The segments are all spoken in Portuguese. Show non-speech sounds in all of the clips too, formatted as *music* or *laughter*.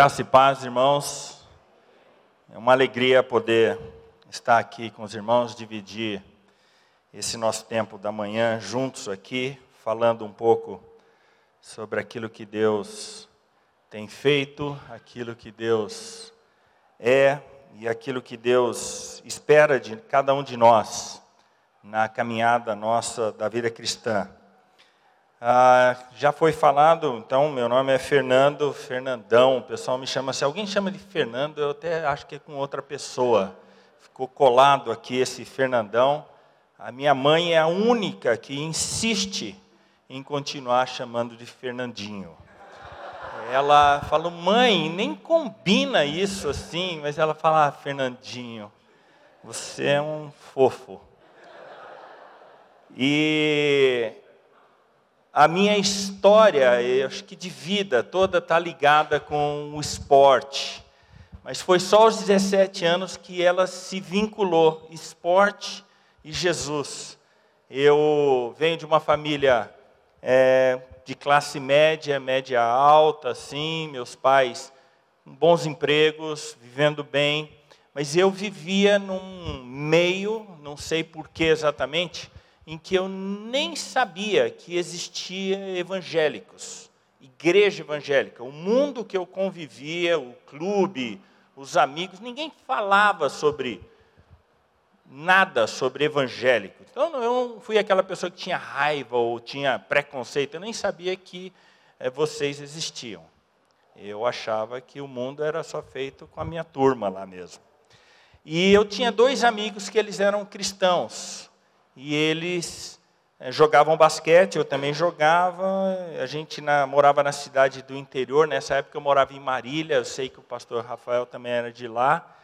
Graça e paz, irmãos. É uma alegria poder estar aqui com os irmãos, dividir esse nosso tempo da manhã juntos aqui, falando um pouco sobre aquilo que Deus tem feito, aquilo que Deus é e aquilo que Deus espera de cada um de nós na caminhada nossa da vida cristã. Ah, já foi falado, então, meu nome é Fernando, Fernandão, o pessoal me chama, se alguém chama de Fernando, eu até acho que é com outra pessoa. Ficou colado aqui esse Fernandão. A minha mãe é a única que insiste em continuar chamando de Fernandinho. Ela falou, mãe, nem combina isso assim, mas ela fala, ah, Fernandinho, você é um fofo. E a minha história, eu acho que de vida toda está ligada com o esporte. Mas foi só aos 17 anos que ela se vinculou, esporte e Jesus. Eu venho de uma família é, de classe média, média alta, assim, meus pais com bons empregos, vivendo bem, mas eu vivia num meio, não sei por que exatamente, em que eu nem sabia que existia evangélicos, igreja evangélica. O mundo que eu convivia, o clube, os amigos, ninguém falava sobre nada sobre evangélico. Então eu não fui aquela pessoa que tinha raiva ou tinha preconceito, eu nem sabia que é, vocês existiam. Eu achava que o mundo era só feito com a minha turma lá mesmo. E eu tinha dois amigos que eles eram cristãos e eles é, jogavam basquete, eu também jogava. A gente na, morava na cidade do interior, nessa época eu morava em Marília, eu sei que o pastor Rafael também era de lá.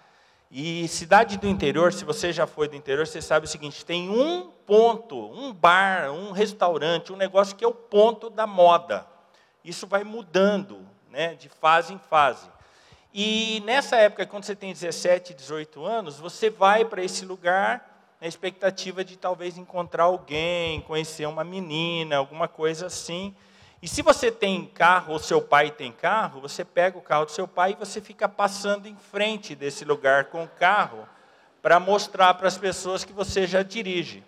E cidade do interior, se você já foi do interior, você sabe o seguinte: tem um ponto, um bar, um restaurante, um negócio que é o ponto da moda. Isso vai mudando, né, de fase em fase. E nessa época, quando você tem 17, 18 anos, você vai para esse lugar na expectativa de talvez encontrar alguém, conhecer uma menina, alguma coisa assim. E se você tem carro, ou seu pai tem carro, você pega o carro do seu pai e você fica passando em frente desse lugar com o carro para mostrar para as pessoas que você já dirige.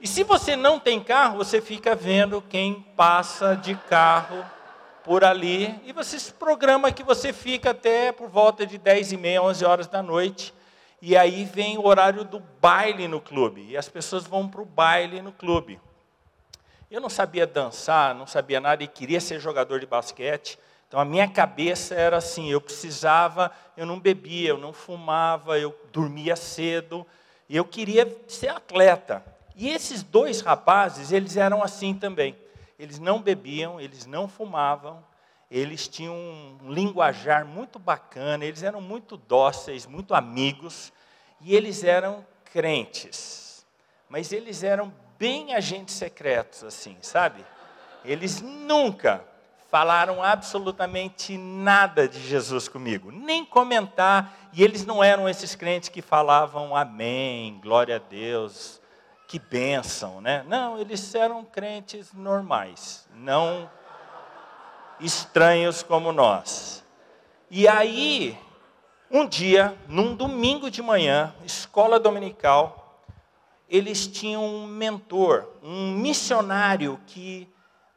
E se você não tem carro, você fica vendo quem passa de carro por ali e você se programa que você fica até por volta de 10 e meia, 11 horas da noite e aí vem o horário do baile no clube. E as pessoas vão para o baile no clube. Eu não sabia dançar, não sabia nada e queria ser jogador de basquete. Então a minha cabeça era assim: eu precisava, eu não bebia, eu não fumava, eu dormia cedo. E eu queria ser atleta. E esses dois rapazes, eles eram assim também. Eles não bebiam, eles não fumavam, eles tinham um linguajar muito bacana, eles eram muito dóceis, muito amigos, e eles eram crentes. Mas eles eram bem agentes secretos, assim, sabe? Eles nunca falaram absolutamente nada de Jesus comigo, nem comentar, e eles não eram esses crentes que falavam amém, glória a Deus, que bênção, né? Não, eles eram crentes normais, não estranhos como nós. E aí, um dia, num domingo de manhã, escola dominical, eles tinham um mentor, um missionário que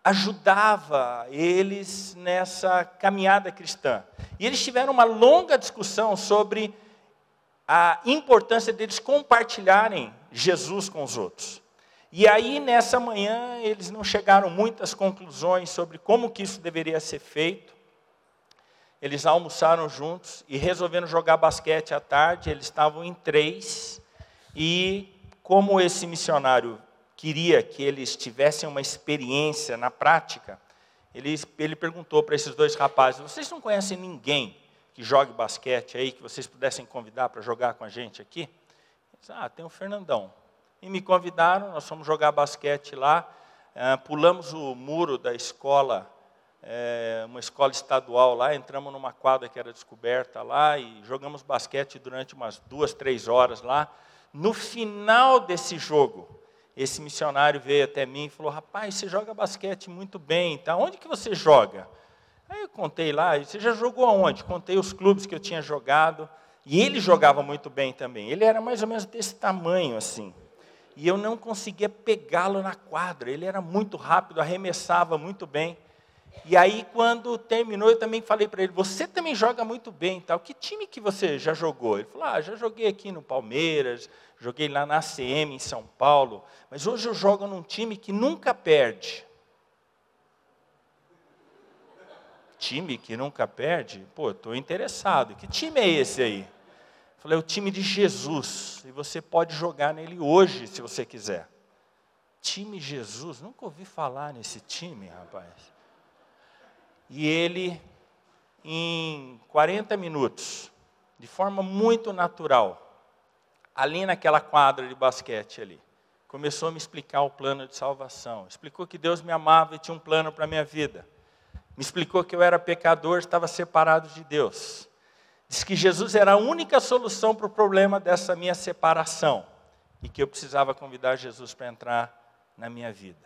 ajudava eles nessa caminhada cristã. E eles tiveram uma longa discussão sobre a importância deles compartilharem Jesus com os outros. E aí, nessa manhã, eles não chegaram muitas conclusões sobre como que isso deveria ser feito. Eles almoçaram juntos e resolveram jogar basquete à tarde. Eles estavam em três. E como esse missionário queria que eles tivessem uma experiência na prática, ele, ele perguntou para esses dois rapazes: Vocês não conhecem ninguém que jogue basquete aí, que vocês pudessem convidar para jogar com a gente aqui? Eles, ah, tem o Fernandão e me convidaram, nós fomos jogar basquete lá, é, pulamos o muro da escola, é, uma escola estadual lá, entramos numa quadra que era descoberta lá e jogamos basquete durante umas duas, três horas lá. No final desse jogo, esse missionário veio até mim e falou: Rapaz, você joga basquete muito bem, tá? Onde que você joga? Aí eu contei lá, você já jogou aonde? Contei os clubes que eu tinha jogado. E ele jogava muito bem também. Ele era mais ou menos desse tamanho assim. E eu não conseguia pegá-lo na quadra. Ele era muito rápido, arremessava muito bem. E aí, quando terminou, eu também falei para ele: Você também joga muito bem, tal. Que time que você já jogou? Ele falou: Ah, já joguei aqui no Palmeiras, joguei lá na ACM em São Paulo, mas hoje eu jogo num time que nunca perde. Time que nunca perde? Pô, estou interessado. Que time é esse aí? Falei, é o time de Jesus. E você pode jogar nele hoje, se você quiser. Time Jesus? Nunca ouvi falar nesse time, rapaz. E ele, em 40 minutos, de forma muito natural, ali naquela quadra de basquete ali, começou a me explicar o plano de salvação. Explicou que Deus me amava e tinha um plano para a minha vida. Me explicou que eu era pecador, estava separado de Deus. Diz que Jesus era a única solução para o problema dessa minha separação e que eu precisava convidar Jesus para entrar na minha vida.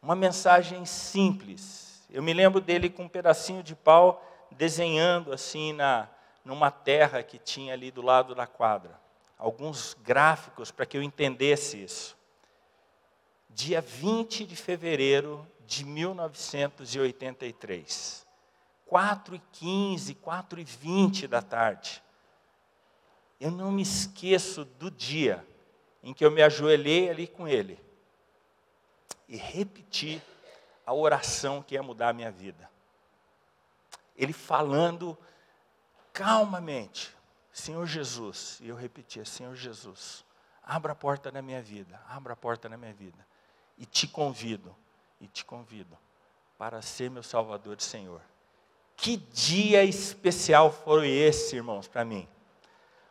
Uma mensagem simples. Eu me lembro dele com um pedacinho de pau desenhando assim na numa terra que tinha ali do lado da quadra. Alguns gráficos para que eu entendesse isso. Dia 20 de fevereiro de 1983. 4 e 15, 4 e 20 da tarde. Eu não me esqueço do dia em que eu me ajoelhei ali com ele e repeti a oração que ia mudar a minha vida. Ele falando calmamente, Senhor Jesus, e eu repetia, Senhor Jesus, abra a porta da minha vida, abra a porta da minha vida, e te convido, e te convido para ser meu Salvador e Senhor. Que dia especial foi esse, irmãos, para mim.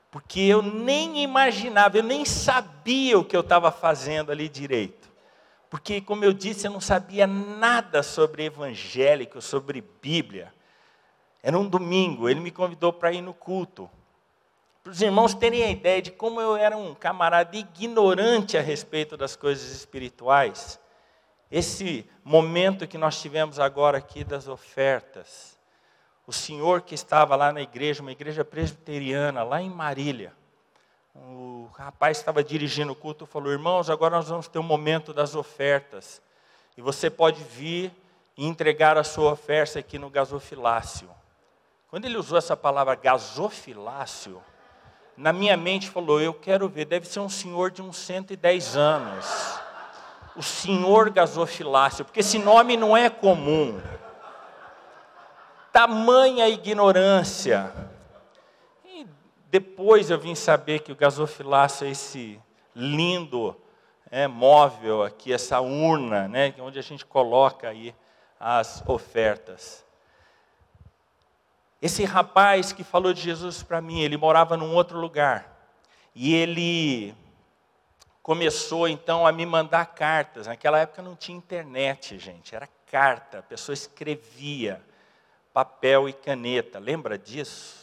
Porque eu nem imaginava, eu nem sabia o que eu estava fazendo ali direito. Porque, como eu disse, eu não sabia nada sobre evangélico, sobre Bíblia. Era um domingo, ele me convidou para ir no culto. Para os irmãos terem a ideia de como eu era um camarada ignorante a respeito das coisas espirituais. Esse momento que nós tivemos agora aqui das ofertas, o senhor que estava lá na igreja, uma igreja presbiteriana, lá em Marília, o rapaz estava dirigindo o culto falou: Irmãos, agora nós vamos ter um momento das ofertas. E você pode vir e entregar a sua oferta aqui no gasofilácio. Quando ele usou essa palavra gasofilácio, na minha mente falou: Eu quero ver, deve ser um senhor de uns 110 anos. O senhor gasofilácio, porque esse nome não é comum tamanha ignorância. E depois eu vim saber que o gasofilácio é esse lindo é, móvel aqui, essa urna, né, onde a gente coloca aí as ofertas. Esse rapaz que falou de Jesus para mim, ele morava num outro lugar. E ele começou então a me mandar cartas. Naquela época não tinha internet, gente, era carta, a pessoa escrevia papel e caneta, lembra disso?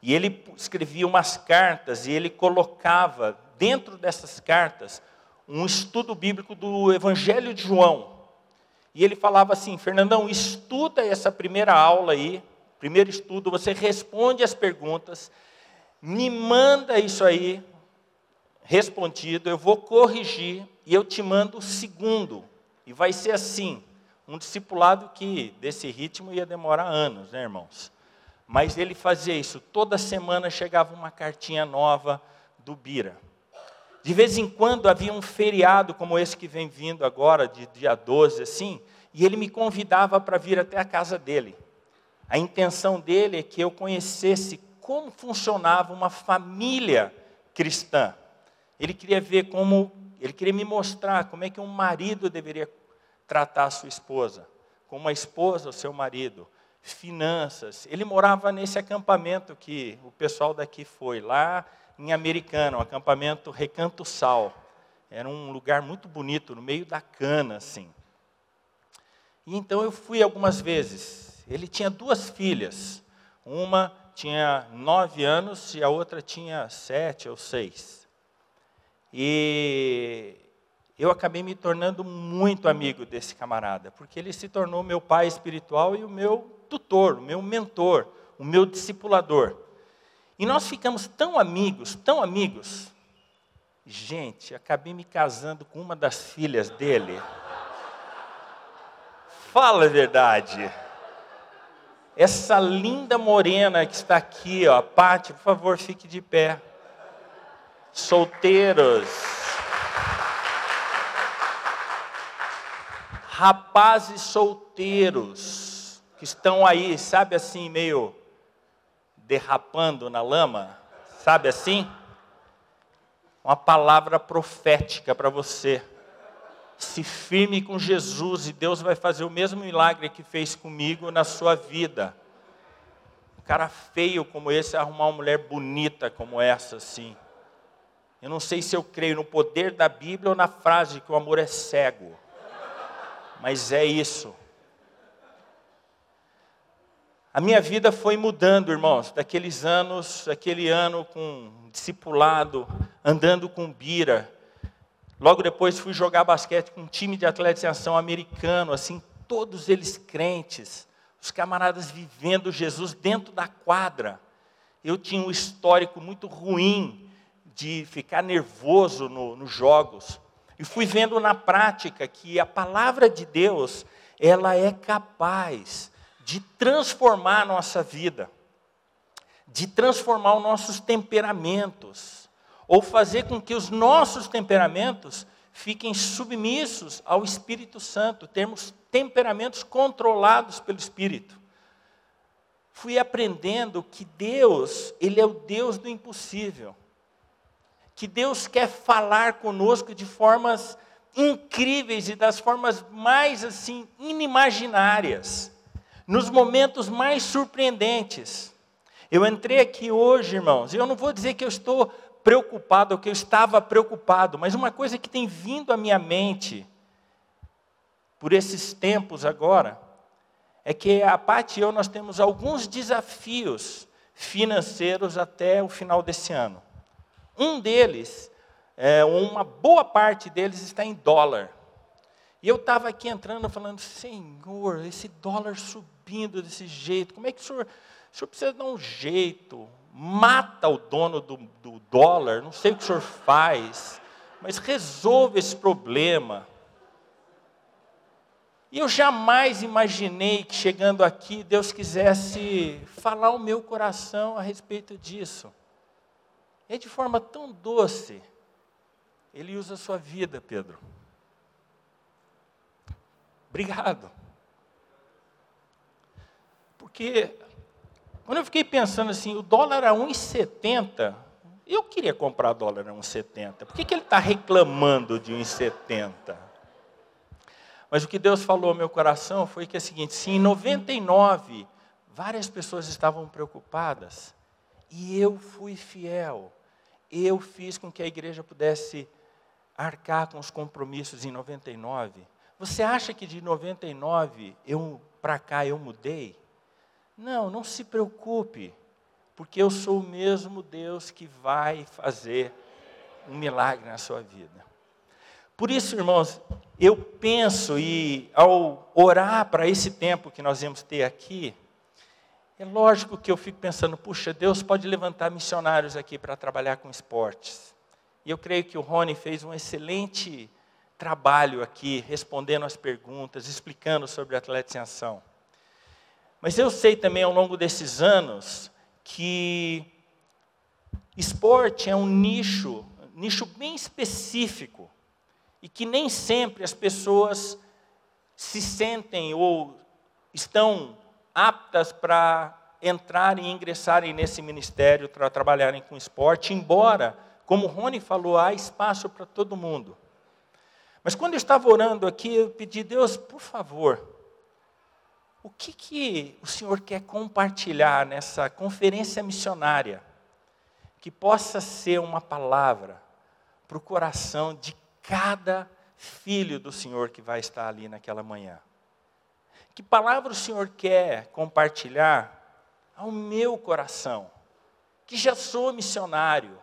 E ele escrevia umas cartas e ele colocava dentro dessas cartas um estudo bíblico do Evangelho de João. E ele falava assim: Fernandão, estuda essa primeira aula aí, primeiro estudo, você responde as perguntas, me manda isso aí respondido, eu vou corrigir e eu te mando o segundo. E vai ser assim: um discipulado que desse ritmo ia demorar anos, né, irmãos? Mas ele fazia isso, toda semana chegava uma cartinha nova do Bira. De vez em quando havia um feriado como esse que vem vindo agora, de dia 12, assim, e ele me convidava para vir até a casa dele. A intenção dele é que eu conhecesse como funcionava uma família cristã. Ele queria ver como, ele queria me mostrar como é que um marido deveria tratar a sua esposa, como uma esposa o seu marido, finanças. Ele morava nesse acampamento que o pessoal daqui foi, lá em Americana, um acampamento Recanto Sal. Era um lugar muito bonito, no meio da cana, assim. E então eu fui algumas vezes. Ele tinha duas filhas. Uma tinha nove anos e a outra tinha sete ou seis. E eu acabei me tornando muito amigo desse camarada, porque ele se tornou meu pai espiritual e o meu tutor, o meu mentor, o meu discipulador. E nós ficamos tão amigos, tão amigos. Gente, acabei me casando com uma das filhas dele. Fala a verdade. Essa linda morena que está aqui, ó, Pati, por favor, fique de pé. Solteiros. Rapazes solteiros que estão aí, sabe assim, meio derrapando na lama, sabe assim? Uma palavra profética para você. Se firme com Jesus e Deus vai fazer o mesmo milagre que fez comigo na sua vida. Um cara feio como esse arrumar uma mulher bonita como essa, assim. Eu não sei se eu creio no poder da Bíblia ou na frase que o amor é cego. Mas é isso. A minha vida foi mudando, irmãos, daqueles anos, aquele ano com discipulado, andando com bira, Logo depois fui jogar basquete com um time de ação americano, assim, todos eles crentes, os camaradas vivendo Jesus dentro da quadra. Eu tinha um histórico muito ruim de ficar nervoso no, nos jogos. E fui vendo na prática que a palavra de Deus, ela é capaz de transformar a nossa vida, de transformar os nossos temperamentos ou fazer com que os nossos temperamentos fiquem submissos ao Espírito Santo, termos temperamentos controlados pelo Espírito. Fui aprendendo que Deus, Ele é o Deus do impossível. Que Deus quer falar conosco de formas incríveis e das formas mais assim inimaginárias, nos momentos mais surpreendentes. Eu entrei aqui hoje, irmãos, e eu não vou dizer que eu estou preocupado, ou que eu estava preocupado, mas uma coisa que tem vindo à minha mente por esses tempos agora, é que a Paty e eu nós temos alguns desafios financeiros até o final desse ano. Um deles, é, uma boa parte deles está em dólar. E eu estava aqui entrando falando, Senhor, esse dólar subindo desse jeito, como é que o senhor, o senhor precisa dar um jeito, mata o dono do, do dólar, não sei o que o senhor faz, mas resolve esse problema. E eu jamais imaginei que chegando aqui Deus quisesse falar o meu coração a respeito disso. É de forma tão doce. Ele usa a sua vida, Pedro. Obrigado. Porque quando eu fiquei pensando assim, o dólar era 1,70, eu queria comprar dólar a 1,70. Por que, que ele está reclamando de 1,70? Mas o que Deus falou ao meu coração foi que é o seguinte: se em 99 várias pessoas estavam preocupadas, e eu fui fiel, eu fiz com que a igreja pudesse arcar com os compromissos em 99. Você acha que de 99 eu para cá eu mudei? Não, não se preocupe, porque eu sou o mesmo Deus que vai fazer um milagre na sua vida. Por isso, irmãos, eu penso e ao orar para esse tempo que nós vamos ter aqui, é lógico que eu fico pensando, puxa, Deus pode levantar missionários aqui para trabalhar com esportes. E eu creio que o Rony fez um excelente trabalho aqui, respondendo as perguntas, explicando sobre atleta em ação. Mas eu sei também ao longo desses anos que esporte é um nicho, nicho bem específico, e que nem sempre as pessoas se sentem ou estão aptas para entrarem e ingressarem nesse ministério para trabalharem com esporte, embora, como o Rony falou, há espaço para todo mundo. Mas quando eu estava orando aqui, eu pedi, Deus, por favor, o que, que o Senhor quer compartilhar nessa conferência missionária? Que possa ser uma palavra para o coração de cada filho do Senhor que vai estar ali naquela manhã. Que palavra o Senhor quer compartilhar ao meu coração, que já sou missionário,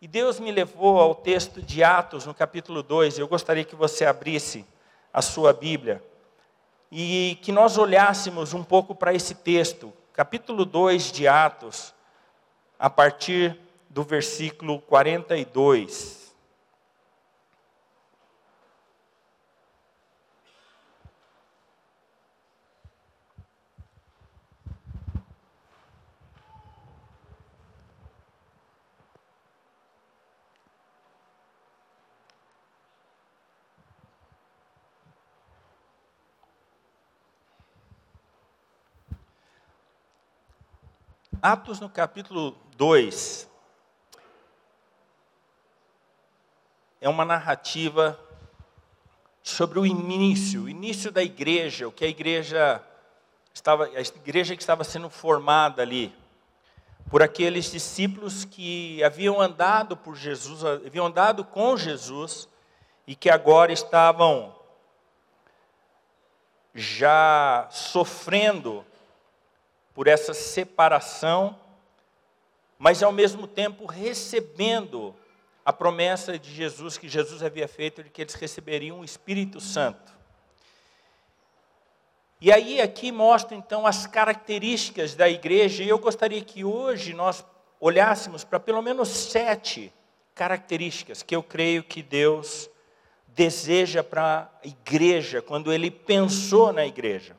E Deus me levou ao texto de Atos, no capítulo 2. Eu gostaria que você abrisse a sua Bíblia e que nós olhássemos um pouco para esse texto, capítulo 2 de Atos, a partir do versículo 42. Atos no capítulo 2 é uma narrativa sobre o início, o início da igreja, o que a igreja estava, a igreja que estava sendo formada ali por aqueles discípulos que haviam andado por Jesus, haviam andado com Jesus e que agora estavam já sofrendo por essa separação, mas ao mesmo tempo recebendo a promessa de Jesus que Jesus havia feito de que eles receberiam o Espírito Santo. E aí aqui mostra então as características da igreja, e eu gostaria que hoje nós olhássemos para pelo menos sete características que eu creio que Deus deseja para a igreja quando ele pensou na igreja.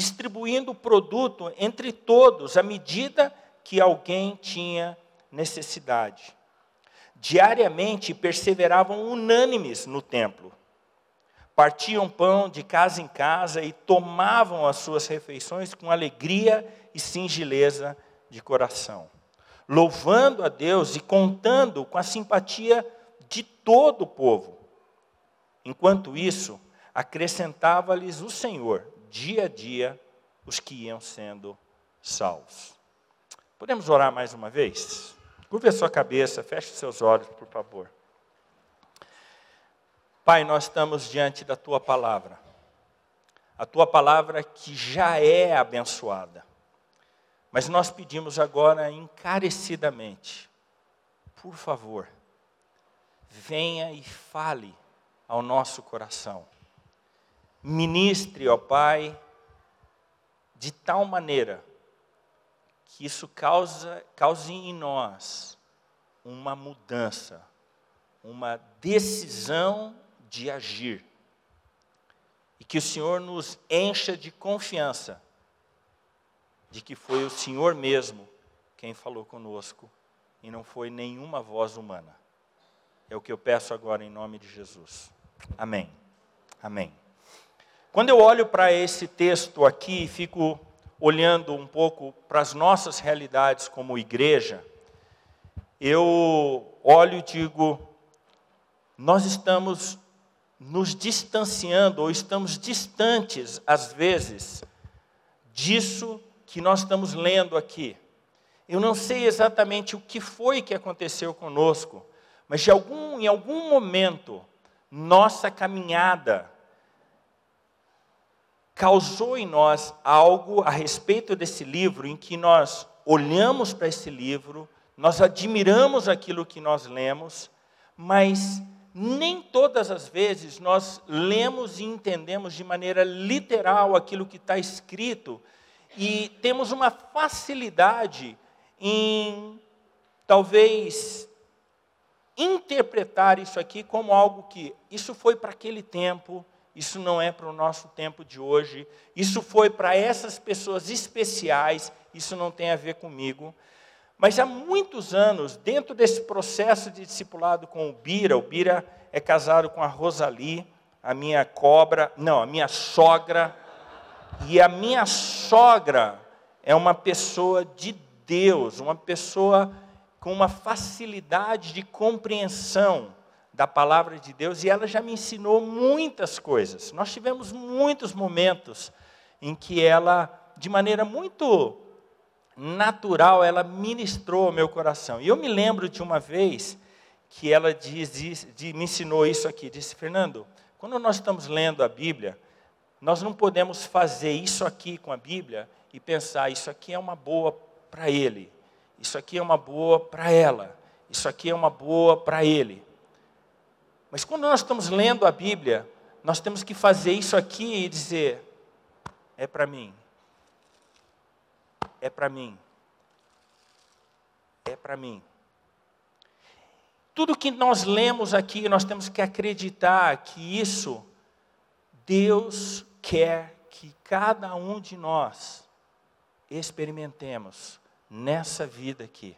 distribuindo o produto entre todos à medida que alguém tinha necessidade. Diariamente perseveravam unânimes no templo. Partiam pão de casa em casa e tomavam as suas refeições com alegria e singeleza de coração, louvando a Deus e contando com a simpatia de todo o povo. Enquanto isso, acrescentava-lhes o Senhor dia a dia os que iam sendo salvos. Podemos orar mais uma vez? Curve a sua cabeça, feche seus olhos, por favor. Pai, nós estamos diante da tua palavra. A tua palavra que já é abençoada. Mas nós pedimos agora encarecidamente, por favor, venha e fale ao nosso coração ministre, ó Pai, de tal maneira que isso causa, cause em nós uma mudança, uma decisão de agir. E que o Senhor nos encha de confiança de que foi o Senhor mesmo quem falou conosco e não foi nenhuma voz humana. É o que eu peço agora em nome de Jesus. Amém. Amém. Quando eu olho para esse texto aqui e fico olhando um pouco para as nossas realidades como igreja, eu olho e digo: nós estamos nos distanciando, ou estamos distantes, às vezes, disso que nós estamos lendo aqui. Eu não sei exatamente o que foi que aconteceu conosco, mas algum, em algum momento, nossa caminhada causou em nós algo a respeito desse livro em que nós olhamos para esse livro, nós admiramos aquilo que nós lemos, mas nem todas as vezes nós lemos e entendemos de maneira literal aquilo que está escrito e temos uma facilidade em talvez interpretar isso aqui como algo que isso foi para aquele tempo, isso não é para o nosso tempo de hoje, isso foi para essas pessoas especiais, isso não tem a ver comigo. Mas há muitos anos, dentro desse processo de discipulado com o Bira, o Bira é casado com a Rosali, a minha cobra, não, a minha sogra, e a minha sogra é uma pessoa de Deus, uma pessoa com uma facilidade de compreensão da palavra de Deus e ela já me ensinou muitas coisas. Nós tivemos muitos momentos em que ela, de maneira muito natural, ela ministrou ao meu coração. E eu me lembro de uma vez que ela diz, diz, de, me ensinou isso aqui, disse, Fernando, quando nós estamos lendo a Bíblia, nós não podemos fazer isso aqui com a Bíblia e pensar, isso aqui é uma boa para ele, isso aqui é uma boa para ela, isso aqui é uma boa para ele. Mas quando nós estamos lendo a Bíblia, nós temos que fazer isso aqui e dizer: é para mim, é para mim, é para mim. Tudo que nós lemos aqui, nós temos que acreditar que isso, Deus quer que cada um de nós experimentemos nessa vida aqui.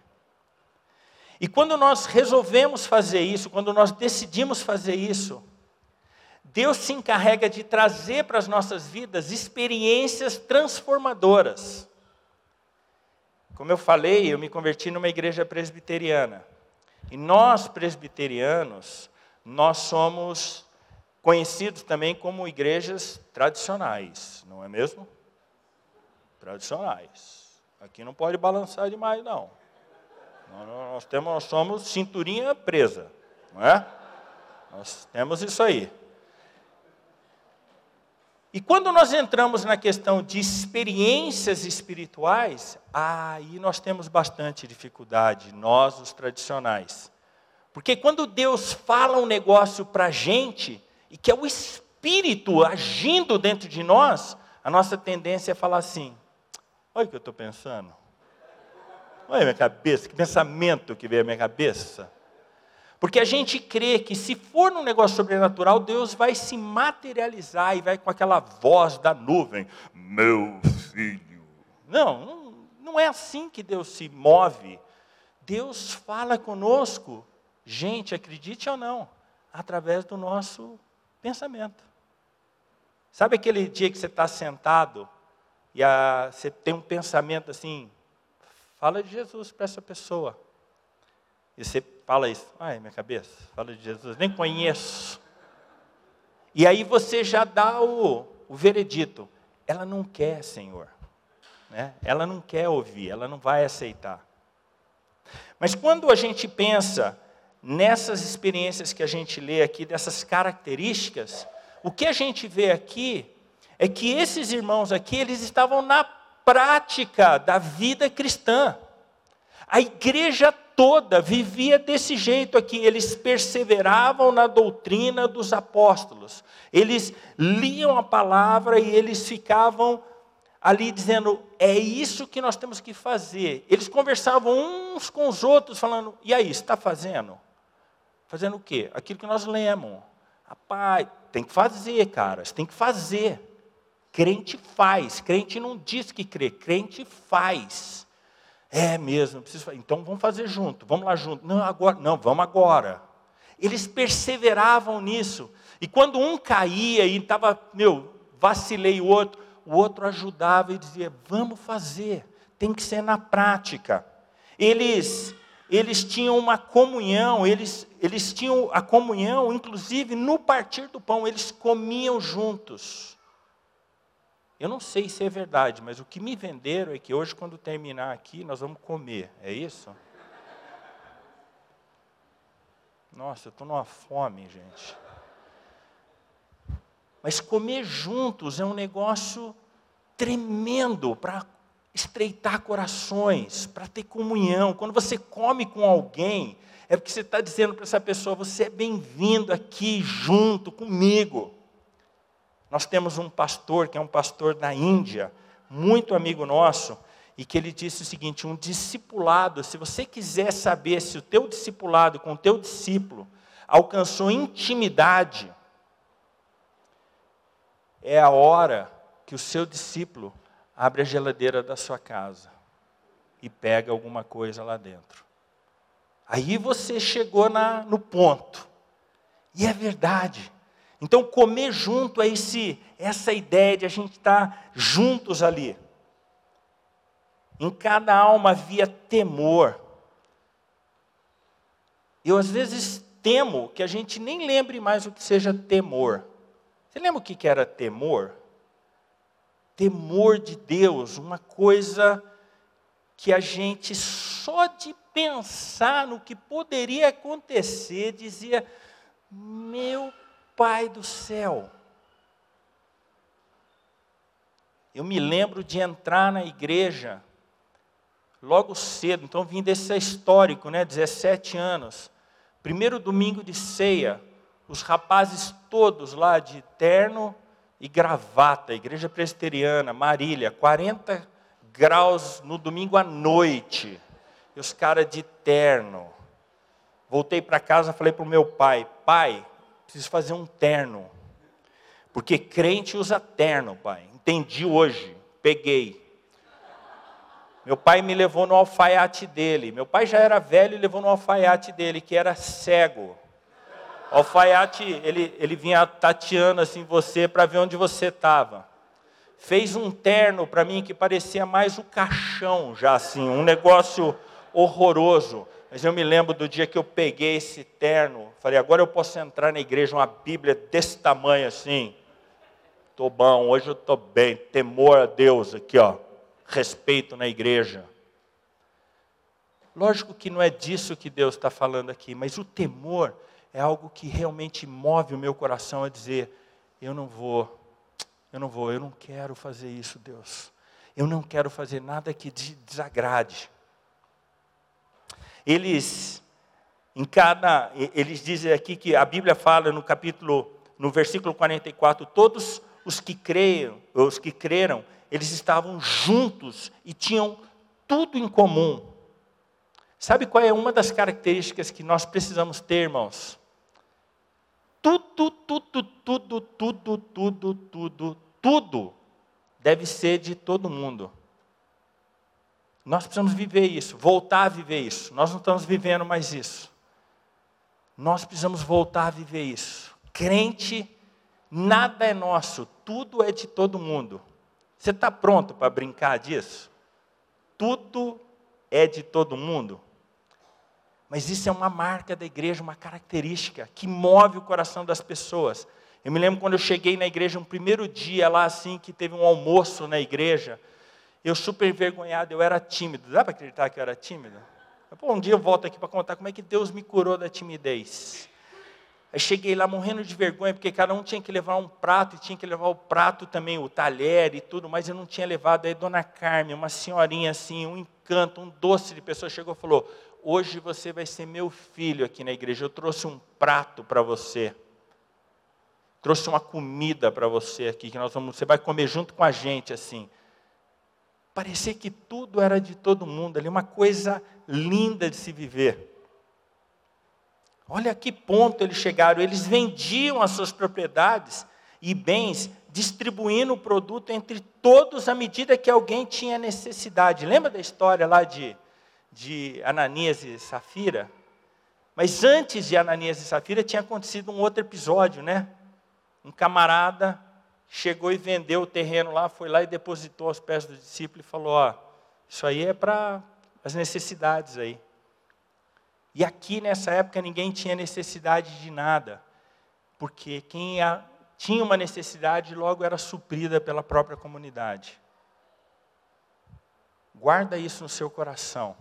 E quando nós resolvemos fazer isso, quando nós decidimos fazer isso, Deus se encarrega de trazer para as nossas vidas experiências transformadoras. Como eu falei, eu me converti numa igreja presbiteriana. E nós presbiterianos, nós somos conhecidos também como igrejas tradicionais, não é mesmo? Tradicionais. Aqui não pode balançar demais, não. Nós, temos, nós somos cinturinha presa, não é? Nós temos isso aí. E quando nós entramos na questão de experiências espirituais, aí nós temos bastante dificuldade, nós, os tradicionais. Porque quando Deus fala um negócio para a gente, e que é o Espírito agindo dentro de nós, a nossa tendência é falar assim: olha o que eu estou pensando. Olha a minha cabeça, que pensamento que veio à minha cabeça. Porque a gente crê que se for num negócio sobrenatural, Deus vai se materializar e vai com aquela voz da nuvem, meu filho. Não, não, é assim que Deus se move. Deus fala conosco, gente, acredite ou não, através do nosso pensamento. Sabe aquele dia que você está sentado e a, você tem um pensamento assim, Fala de Jesus para essa pessoa. E você fala isso, ai, minha cabeça, fala de Jesus, nem conheço. E aí você já dá o, o veredito. Ela não quer, Senhor. Né? Ela não quer ouvir, ela não vai aceitar. Mas quando a gente pensa nessas experiências que a gente lê aqui, dessas características, o que a gente vê aqui é que esses irmãos aqui, eles estavam na prática da vida cristã. A igreja toda vivia desse jeito aqui, eles perseveravam na doutrina dos apóstolos, eles liam a palavra e eles ficavam ali dizendo: é isso que nós temos que fazer. Eles conversavam uns com os outros, falando: e aí, está fazendo? Fazendo o quê? Aquilo que nós lemos. Rapaz, tem que fazer, cara, você tem que fazer. Crente faz, crente não diz que crê, crente faz. É mesmo, preciso Então vamos fazer junto, vamos lá junto. Não, agora, não, vamos agora. Eles perseveravam nisso. E quando um caía e estava, meu, vacilei o outro, o outro ajudava e dizia: "Vamos fazer, tem que ser na prática". Eles eles tinham uma comunhão, eles, eles tinham a comunhão, inclusive no partir do pão, eles comiam juntos. Eu não sei se é verdade, mas o que me venderam é que hoje, quando terminar aqui, nós vamos comer. É isso? Nossa, eu estou numa fome, gente. Mas comer juntos é um negócio tremendo para estreitar corações, para ter comunhão. Quando você come com alguém, é porque você está dizendo para essa pessoa: você é bem-vindo aqui junto comigo. Nós temos um pastor, que é um pastor da Índia, muito amigo nosso, e que ele disse o seguinte: um discipulado, se você quiser saber se o teu discipulado com o teu discípulo alcançou intimidade, é a hora que o seu discípulo abre a geladeira da sua casa e pega alguma coisa lá dentro. Aí você chegou na, no ponto. E é verdade. Então, comer junto é esse, essa ideia de a gente estar juntos ali. Em cada alma havia temor. Eu às vezes temo que a gente nem lembre mais o que seja temor. Você lembra o que era temor? Temor de Deus, uma coisa que a gente só de pensar no que poderia acontecer dizia: Meu Pai do céu. Eu me lembro de entrar na igreja logo cedo, então vim desse histórico, né, 17 anos. Primeiro domingo de ceia, os rapazes todos lá de terno e gravata, igreja presbiteriana, Marília, 40 graus no domingo à noite. E os caras de terno. Voltei para casa, falei para o meu pai: pai, preciso fazer um terno. Porque crente usa terno, pai. Entendi hoje, peguei. Meu pai me levou no alfaiate dele. Meu pai já era velho e levou no alfaiate dele, que era cego. O alfaiate, ele, ele vinha tateando assim você para ver onde você estava. Fez um terno para mim que parecia mais o caixão, já assim, um negócio horroroso. Mas eu me lembro do dia que eu peguei esse terno, falei, agora eu posso entrar na igreja, uma Bíblia desse tamanho assim. Estou bom, hoje eu estou bem, temor a Deus aqui, ó respeito na igreja. Lógico que não é disso que Deus está falando aqui, mas o temor é algo que realmente move o meu coração a dizer: eu não vou, eu não vou, eu não quero fazer isso, Deus. Eu não quero fazer nada que desagrade. Eles, em cada, eles dizem aqui que a Bíblia fala no capítulo, no versículo 44, todos os que creiam, os que creram, eles estavam juntos e tinham tudo em comum. Sabe qual é uma das características que nós precisamos ter, irmãos? Tudo, tudo, tudo, tudo, tudo, tudo, tudo deve ser de todo mundo. Nós precisamos viver isso, voltar a viver isso. Nós não estamos vivendo mais isso. Nós precisamos voltar a viver isso. Crente, nada é nosso, tudo é de todo mundo. Você está pronto para brincar disso? Tudo é de todo mundo. Mas isso é uma marca da igreja, uma característica que move o coração das pessoas. Eu me lembro quando eu cheguei na igreja, um primeiro dia lá assim, que teve um almoço na igreja, eu super envergonhado, eu era tímido. Dá para acreditar que eu era tímido? Pô, um dia eu volto aqui para contar como é que Deus me curou da timidez. Aí cheguei lá morrendo de vergonha, porque cada um tinha que levar um prato, e tinha que levar o prato também, o talher e tudo, mas eu não tinha levado. Aí Dona Carmen, uma senhorinha assim, um encanto, um doce de pessoa, chegou e falou: Hoje você vai ser meu filho aqui na igreja. Eu trouxe um prato para você. Trouxe uma comida para você aqui, que nós vamos, você vai comer junto com a gente assim. Parecia que tudo era de todo mundo ali, uma coisa linda de se viver. Olha a que ponto eles chegaram. Eles vendiam as suas propriedades e bens, distribuindo o produto entre todos à medida que alguém tinha necessidade. Lembra da história lá de, de Ananias e Safira? Mas antes de Ananias e Safira tinha acontecido um outro episódio, né? Um camarada chegou e vendeu o terreno lá, foi lá e depositou aos pés do discípulo e falou: Ó, isso aí é para as necessidades aí. E aqui nessa época ninguém tinha necessidade de nada, porque quem tinha uma necessidade logo era suprida pela própria comunidade. Guarda isso no seu coração.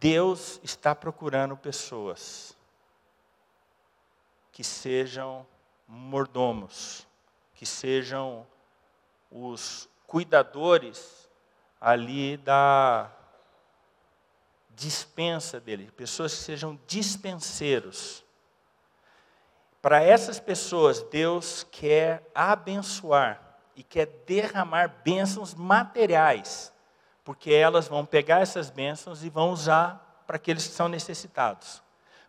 Deus está procurando pessoas que sejam mordomos, que sejam os cuidadores ali da dispensa dele, pessoas que sejam dispenseiros. Para essas pessoas, Deus quer abençoar e quer derramar bênçãos materiais, porque elas vão pegar essas bênçãos e vão usar para aqueles que são necessitados.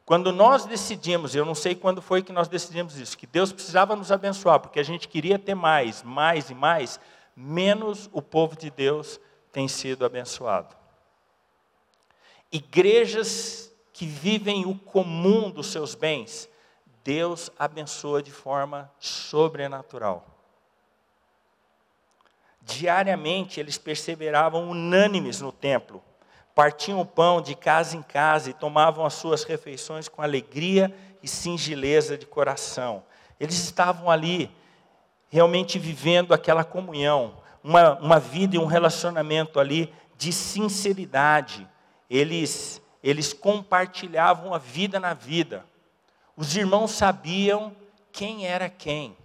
Quando nós decidimos, eu não sei quando foi que nós decidimos isso, que Deus precisava nos abençoar, porque a gente queria ter mais, mais e mais, menos o povo de Deus tem sido abençoado. Igrejas que vivem o comum dos seus bens, Deus abençoa de forma sobrenatural. Diariamente eles perseveravam unânimes no templo, partiam o pão de casa em casa e tomavam as suas refeições com alegria e singeleza de coração. Eles estavam ali realmente vivendo aquela comunhão, uma, uma vida e um relacionamento ali de sinceridade. Eles, eles compartilhavam a vida na vida. Os irmãos sabiam quem era quem.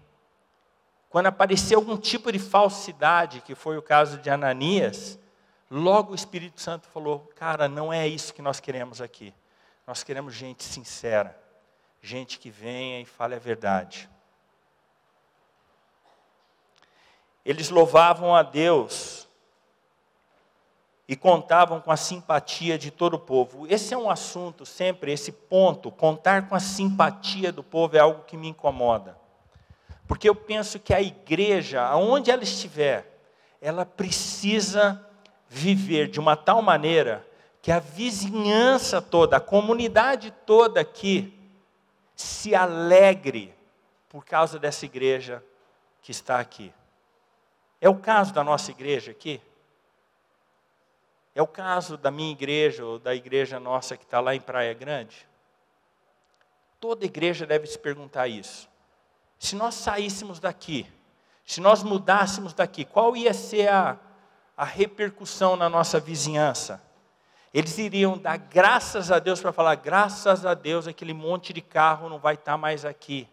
Quando aparecia algum tipo de falsidade, que foi o caso de Ananias, logo o Espírito Santo falou: Cara, não é isso que nós queremos aqui. Nós queremos gente sincera, gente que venha e fale a verdade. Eles louvavam a Deus e contavam com a simpatia de todo o povo. Esse é um assunto sempre, esse ponto, contar com a simpatia do povo é algo que me incomoda. Porque eu penso que a igreja, aonde ela estiver, ela precisa viver de uma tal maneira que a vizinhança toda, a comunidade toda aqui, se alegre por causa dessa igreja que está aqui. É o caso da nossa igreja aqui? É o caso da minha igreja ou da igreja nossa que está lá em Praia Grande? Toda igreja deve se perguntar isso. Se nós saíssemos daqui, se nós mudássemos daqui, qual ia ser a, a repercussão na nossa vizinhança? Eles iriam dar graças a Deus para falar: graças a Deus, aquele monte de carro não vai estar tá mais aqui,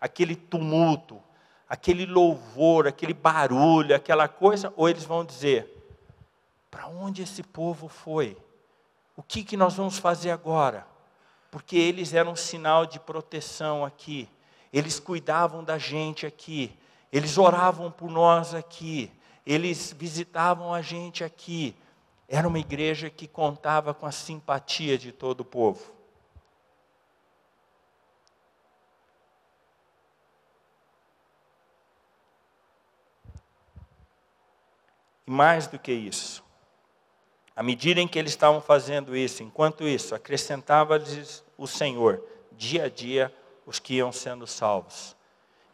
aquele tumulto, aquele louvor, aquele barulho, aquela coisa, ou eles vão dizer: para onde esse povo foi? O que, que nós vamos fazer agora? Porque eles eram um sinal de proteção aqui, eles cuidavam da gente aqui, eles oravam por nós aqui, eles visitavam a gente aqui. Era uma igreja que contava com a simpatia de todo o povo. E mais do que isso, à medida em que eles estavam fazendo isso, enquanto isso, acrescentava-lhes o Senhor, dia a dia, os que iam sendo salvos.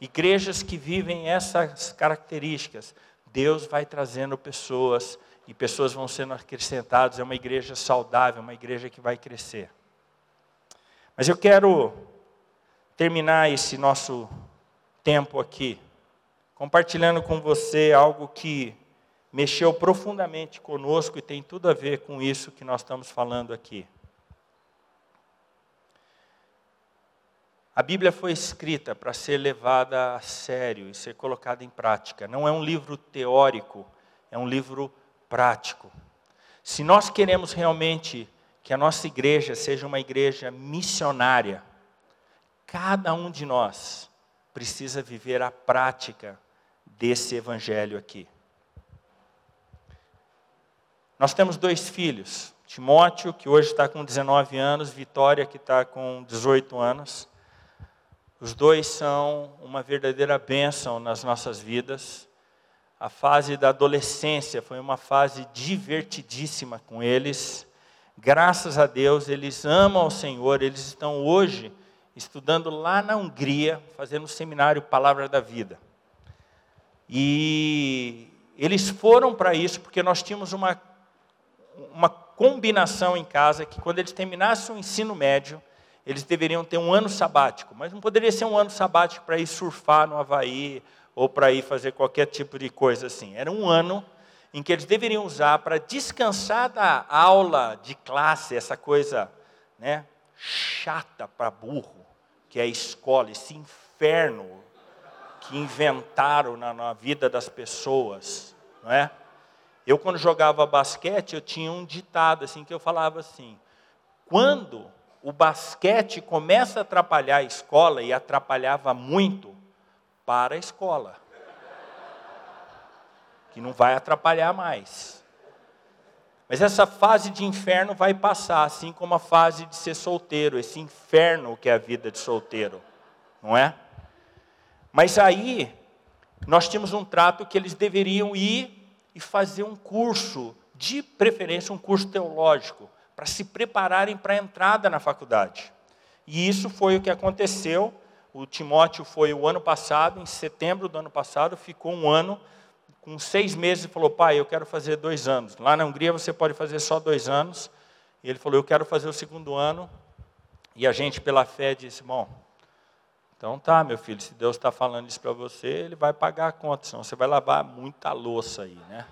Igrejas que vivem essas características, Deus vai trazendo pessoas e pessoas vão sendo acrescentadas. É uma igreja saudável, uma igreja que vai crescer. Mas eu quero terminar esse nosso tempo aqui, compartilhando com você algo que mexeu profundamente conosco e tem tudo a ver com isso que nós estamos falando aqui. A Bíblia foi escrita para ser levada a sério e ser colocada em prática. Não é um livro teórico, é um livro prático. Se nós queremos realmente que a nossa igreja seja uma igreja missionária, cada um de nós precisa viver a prática desse evangelho aqui. Nós temos dois filhos, Timóteo, que hoje está com 19 anos, Vitória, que está com 18 anos. Os dois são uma verdadeira bênção nas nossas vidas. A fase da adolescência foi uma fase divertidíssima com eles. Graças a Deus, eles amam o Senhor, eles estão hoje estudando lá na Hungria, fazendo o seminário Palavra da Vida. E eles foram para isso porque nós tínhamos uma uma combinação em casa que quando eles terminassem o ensino médio, eles deveriam ter um ano sabático, mas não poderia ser um ano sabático para ir surfar no Havaí ou para ir fazer qualquer tipo de coisa assim. Era um ano em que eles deveriam usar para descansar da aula de classe, essa coisa né, chata para burro, que é a escola, esse inferno que inventaram na, na vida das pessoas, não é? Eu, quando jogava basquete, eu tinha um ditado assim que eu falava assim: quando o basquete começa a atrapalhar a escola, e atrapalhava muito, para a escola. Que não vai atrapalhar mais. Mas essa fase de inferno vai passar, assim como a fase de ser solteiro, esse inferno que é a vida de solteiro, não é? Mas aí, nós tínhamos um trato que eles deveriam ir e fazer um curso, de preferência um curso teológico, para se prepararem para a entrada na faculdade. E isso foi o que aconteceu. O Timóteo foi o ano passado, em setembro do ano passado, ficou um ano com seis meses, falou: Pai, eu quero fazer dois anos. Lá na Hungria você pode fazer só dois anos. E ele falou: Eu quero fazer o segundo ano. E a gente, pela fé, disse: Bom, então tá, meu filho, se Deus está falando isso para você, Ele vai pagar a conta, senão você vai lavar muita louça aí, né?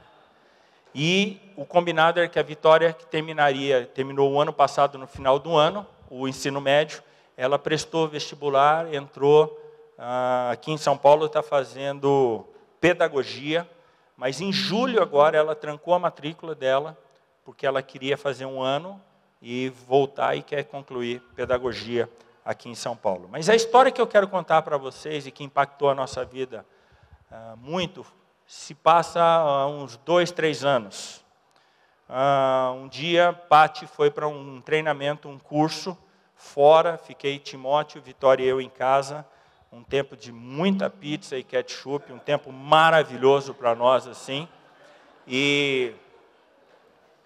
E o combinado era que a Vitória, que terminaria, terminou o ano passado, no final do ano, o ensino médio, ela prestou vestibular, entrou ah, aqui em São Paulo, está fazendo pedagogia, mas em julho agora ela trancou a matrícula dela, porque ela queria fazer um ano e voltar e quer concluir pedagogia aqui em São Paulo. Mas a história que eu quero contar para vocês e que impactou a nossa vida uh, muito se passa há uns dois, três anos. Uh, um dia, Pati foi para um treinamento, um curso fora, fiquei Timóteo, Vitória e eu em casa, um tempo de muita pizza e ketchup, um tempo maravilhoso para nós assim. E,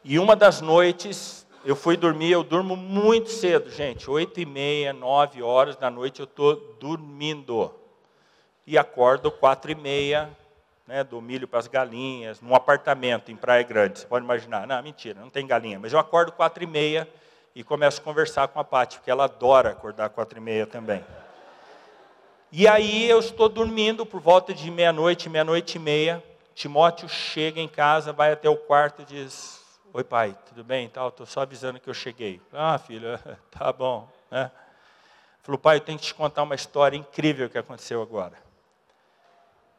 e uma das noites eu fui dormir, eu durmo muito cedo, gente, oito e meia, nove horas da noite eu estou dormindo. E acordo quatro e meia, né, milho para as galinhas, num apartamento em Praia Grande, você pode imaginar. Não, mentira, não tem galinha, mas eu acordo quatro e meia e começo a conversar com a Paty, porque ela adora acordar quatro e meia também. E aí eu estou dormindo por volta de meia-noite, meia-noite e meia, Timóteo chega em casa, vai até o quarto e diz, Oi, pai, tudo bem? Estou só avisando que eu cheguei. Ah, filho, *laughs* tá bom. Né? Falou, pai, eu tenho que te contar uma história incrível que aconteceu agora.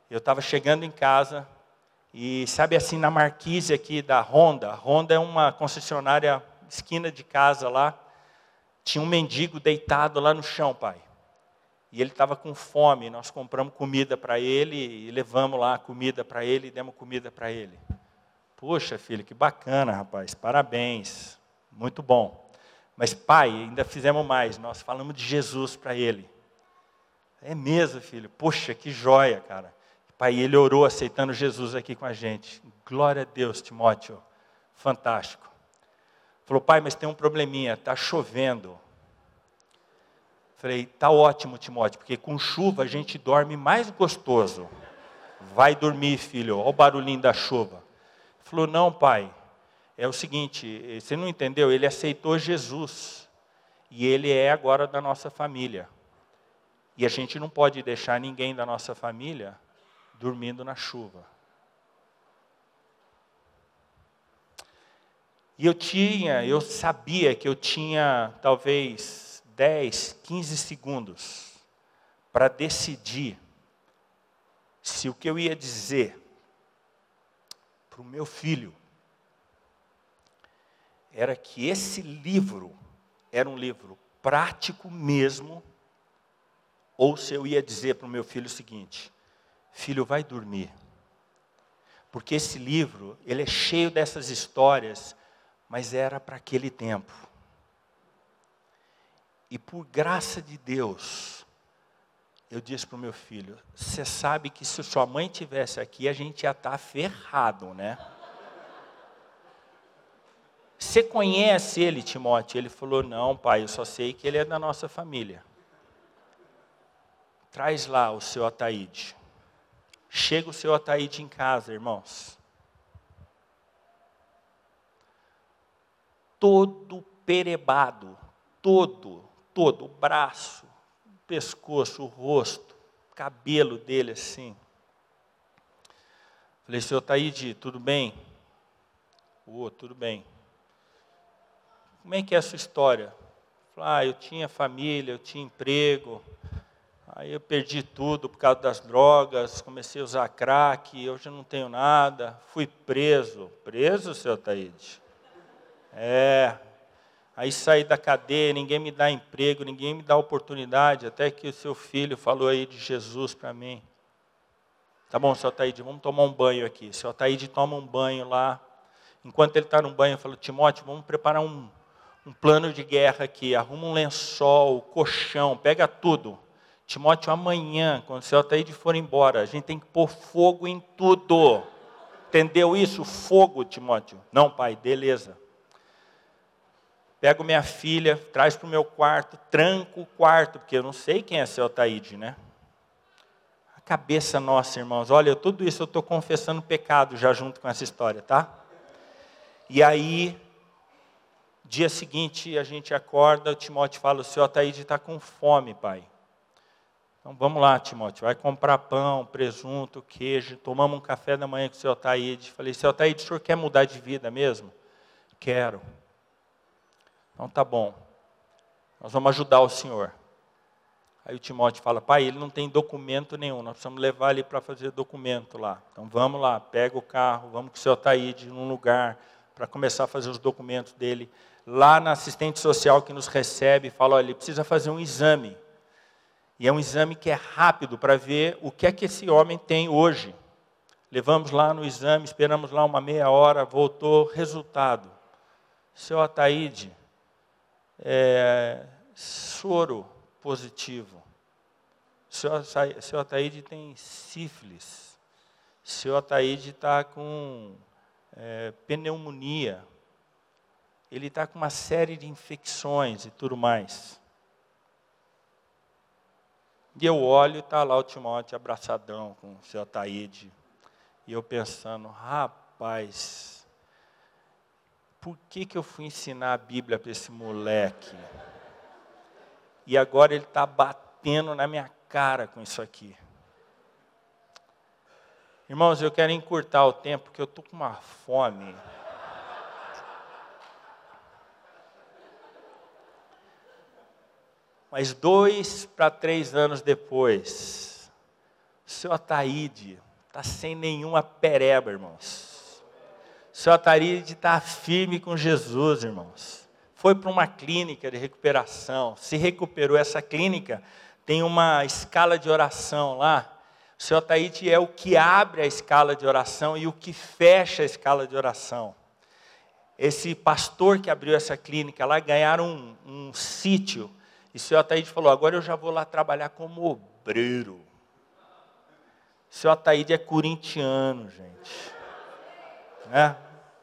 Eu estava chegando em casa e, sabe assim, na marquise aqui da Honda, Honda é uma concessionária esquina de casa lá, tinha um mendigo deitado lá no chão, pai. E ele estava com fome, nós compramos comida para ele e levamos lá comida para ele e demos comida para ele. Poxa, filho, que bacana, rapaz, parabéns, muito bom. Mas, pai, ainda fizemos mais, nós falamos de Jesus para ele. É mesmo, filho, poxa, que joia, cara. Pai, ele orou aceitando Jesus aqui com a gente. Glória a Deus, Timóteo, fantástico. Falou, pai, mas tem um probleminha, está chovendo. Falei, tá ótimo, Timóteo, porque com chuva a gente dorme mais gostoso. Vai dormir, filho, olha o barulhinho da chuva. Falou: Não, pai, é o seguinte, você não entendeu? Ele aceitou Jesus e ele é agora da nossa família. E a gente não pode deixar ninguém da nossa família dormindo na chuva. E eu tinha, eu sabia que eu tinha talvez 10, 15 segundos para decidir se o que eu ia dizer para o meu filho era que esse livro era um livro prático mesmo, ou se eu ia dizer para o meu filho o seguinte: filho, vai dormir. Porque esse livro, ele é cheio dessas histórias, mas era para aquele tempo. E por graça de Deus, eu disse para o meu filho: Você sabe que se sua mãe tivesse aqui, a gente ia estar tá ferrado, né? Você conhece ele, Timóteo? Ele falou: Não, pai, eu só sei que ele é da nossa família. Traz lá o seu Ataíde. Chega o seu Ataíde em casa, irmãos. Todo perebado, todo, todo, o braço, pescoço, o rosto, cabelo dele assim. Falei, senhor Taíde, tudo bem? Oh, tudo bem. Como é que é a sua história? Falei, ah, eu tinha família, eu tinha emprego, aí eu perdi tudo por causa das drogas, comecei a usar crack, hoje eu não tenho nada, fui preso. Preso, senhor Taíde? É, Aí saí da cadeia, ninguém me dá emprego, ninguém me dá oportunidade, até que o seu filho falou aí de Jesus para mim. Tá bom, seu Ataíde, vamos tomar um banho aqui. Seu Ataíde toma um banho lá. Enquanto ele está no banho, eu falo, Timóteo, vamos preparar um, um plano de guerra aqui. Arruma um lençol, colchão, pega tudo. Timóteo, amanhã, quando seu Ataíde for embora, a gente tem que pôr fogo em tudo. Entendeu isso? Fogo, Timóteo. Não, pai, beleza. Pego minha filha, traz para o meu quarto, tranco o quarto, porque eu não sei quem é seu Taíde, né? cabeça nossa, irmãos. Olha, tudo isso eu estou confessando pecado já junto com essa história, tá? E aí, dia seguinte, a gente acorda, o Timóteo fala, o senhor Ataíde está com fome, pai. Então vamos lá, Timóteo, vai comprar pão, presunto, queijo, tomamos um café da manhã com o senhor Ataíde. Falei, senhor Ataíde, o senhor quer mudar de vida mesmo? Quero. Então tá bom, nós vamos ajudar o senhor. Aí o Timóteo fala, pai, ele não tem documento nenhum, nós precisamos levar ele para fazer documento lá. Então vamos lá, pega o carro, vamos com o seu Taíde num lugar para começar a fazer os documentos dele. Lá na assistente social que nos recebe, fala, olha, ele precisa fazer um exame. E é um exame que é rápido para ver o que é que esse homem tem hoje. Levamos lá no exame, esperamos lá uma meia hora, voltou, resultado. Seu Ataíde, é, soro positivo. Seu, seu Ataíde tem sífilis. Seu Ataíde está com é, pneumonia. Ele está com uma série de infecções e tudo mais. E eu olho está lá o Timóteo abraçadão com o seu Ataíde. E eu pensando, rapaz, por que, que eu fui ensinar a Bíblia para esse moleque? E agora ele está batendo na minha cara com isso aqui. Irmãos, eu quero encurtar o tempo, porque eu estou com uma fome. Mas dois para três anos depois, o seu Ataíde está sem nenhuma pereba, irmãos. O seu Ataíde está firme com Jesus, irmãos. Foi para uma clínica de recuperação, se recuperou. Essa clínica tem uma escala de oração lá. O seu Ataíde é o que abre a escala de oração e o que fecha a escala de oração. Esse pastor que abriu essa clínica lá ganharam um, um sítio. E seu Ataíde falou: agora eu já vou lá trabalhar como obreiro. Seu Ataíde é corintiano, gente. Né?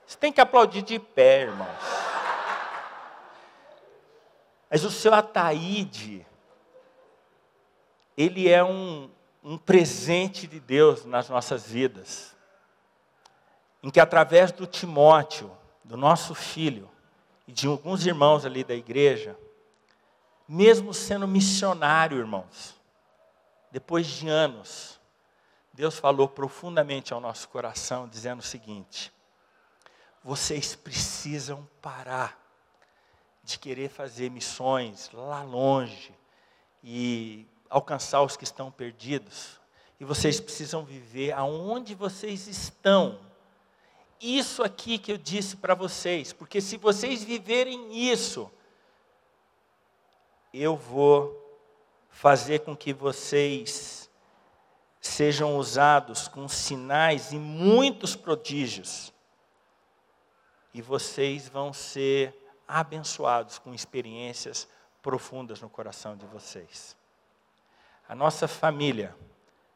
Você tem que aplaudir de pé, irmãos. Mas o seu Ataíde, ele é um, um presente de Deus nas nossas vidas. Em que através do Timóteo, do nosso filho, e de alguns irmãos ali da igreja, mesmo sendo missionário, irmãos, depois de anos, Deus falou profundamente ao nosso coração, dizendo o seguinte: vocês precisam parar de querer fazer missões lá longe e alcançar os que estão perdidos. E vocês precisam viver aonde vocês estão. Isso aqui que eu disse para vocês, porque se vocês viverem isso, eu vou fazer com que vocês sejam usados com sinais e muitos prodígios. E vocês vão ser abençoados com experiências profundas no coração de vocês. A nossa família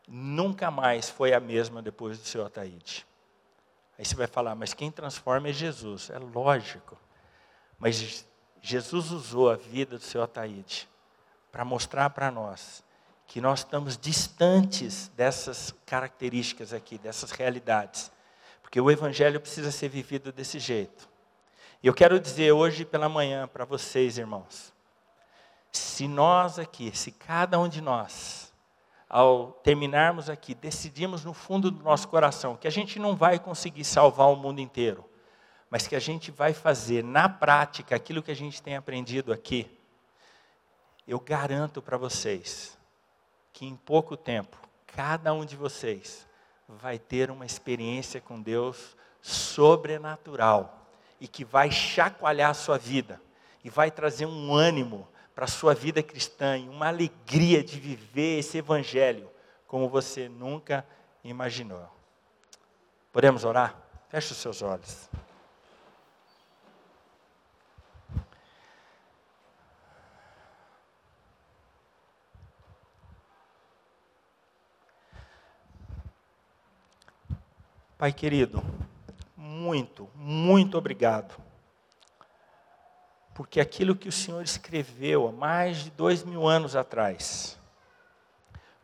nunca mais foi a mesma depois do seu Ataíde. Aí você vai falar, mas quem transforma é Jesus. É lógico. Mas Jesus usou a vida do seu Ataíde para mostrar para nós que nós estamos distantes dessas características aqui, dessas realidades. Porque o Evangelho precisa ser vivido desse jeito. E eu quero dizer hoje pela manhã para vocês, irmãos, se nós aqui, se cada um de nós, ao terminarmos aqui, decidimos no fundo do nosso coração que a gente não vai conseguir salvar o mundo inteiro, mas que a gente vai fazer na prática aquilo que a gente tem aprendido aqui, eu garanto para vocês que em pouco tempo, cada um de vocês vai ter uma experiência com Deus sobrenatural e que vai chacoalhar a sua vida e vai trazer um ânimo para a sua vida cristã e uma alegria de viver esse evangelho como você nunca imaginou. Podemos orar? Feche os seus olhos. Pai querido, muito, muito obrigado. Porque aquilo que o Senhor escreveu há mais de dois mil anos atrás,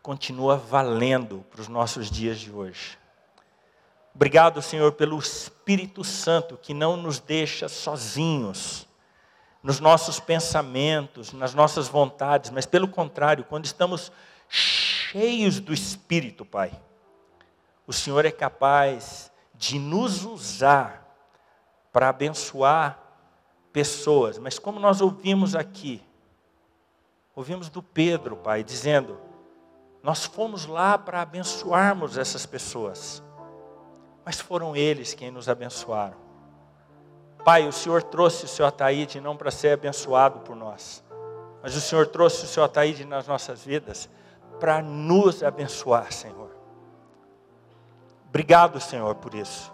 continua valendo para os nossos dias de hoje. Obrigado, Senhor, pelo Espírito Santo que não nos deixa sozinhos nos nossos pensamentos, nas nossas vontades, mas pelo contrário, quando estamos cheios do Espírito, Pai, o Senhor é capaz de nos usar para abençoar pessoas. Mas como nós ouvimos aqui, ouvimos do Pedro, Pai, dizendo: Nós fomos lá para abençoarmos essas pessoas, mas foram eles quem nos abençoaram. Pai, o Senhor trouxe o seu Ataíde não para ser abençoado por nós, mas o Senhor trouxe o seu Ataíde nas nossas vidas para nos abençoar, Senhor. Obrigado, Senhor, por isso.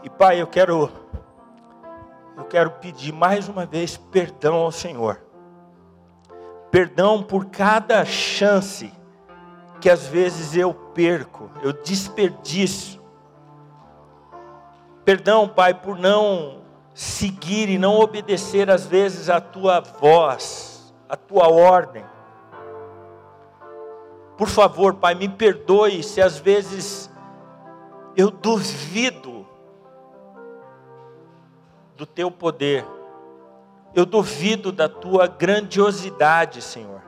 E Pai, eu quero eu quero pedir mais uma vez perdão ao Senhor. Perdão por cada chance que às vezes eu perco, eu desperdiço Perdão, Pai, por não seguir e não obedecer às vezes a tua voz, a tua ordem. Por favor, Pai, me perdoe se às vezes eu duvido do teu poder. Eu duvido da tua grandiosidade, Senhor.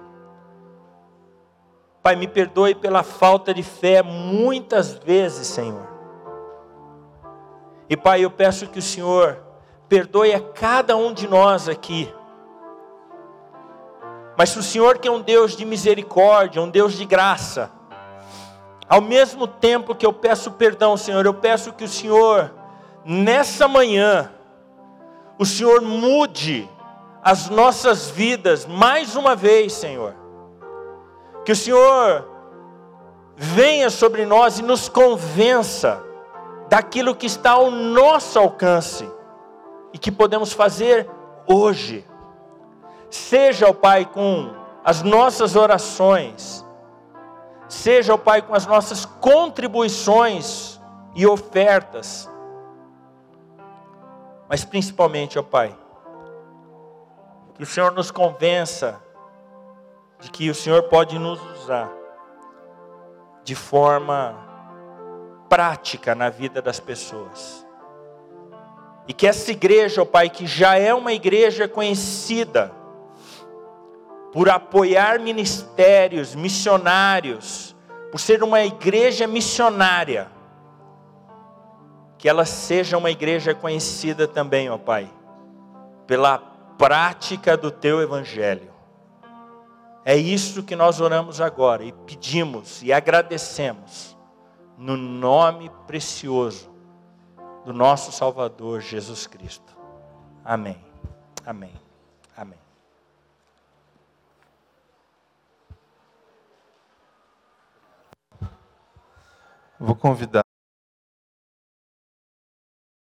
Pai, me perdoe pela falta de fé muitas vezes, Senhor. E Pai, eu peço que o Senhor perdoe a cada um de nós aqui. Mas se o Senhor que é um Deus de misericórdia, um Deus de graça, ao mesmo tempo que eu peço perdão, Senhor, eu peço que o Senhor, nessa manhã, o Senhor mude as nossas vidas mais uma vez, Senhor. Que o Senhor venha sobre nós e nos convença daquilo que está ao nosso alcance e que podemos fazer hoje. Seja, o Pai, com as nossas orações, seja, o Pai, com as nossas contribuições e ofertas, mas principalmente, ó Pai, que o Senhor nos convença de que o Senhor pode nos usar de forma prática na vida das pessoas. E que essa igreja, ó Pai, que já é uma igreja conhecida por apoiar ministérios, missionários, por ser uma igreja missionária, que ela seja uma igreja conhecida também, ó Pai, pela prática do teu evangelho. É isso que nós oramos agora e pedimos e agradecemos no nome precioso do nosso Salvador Jesus Cristo. Amém. Amém. Vou convidar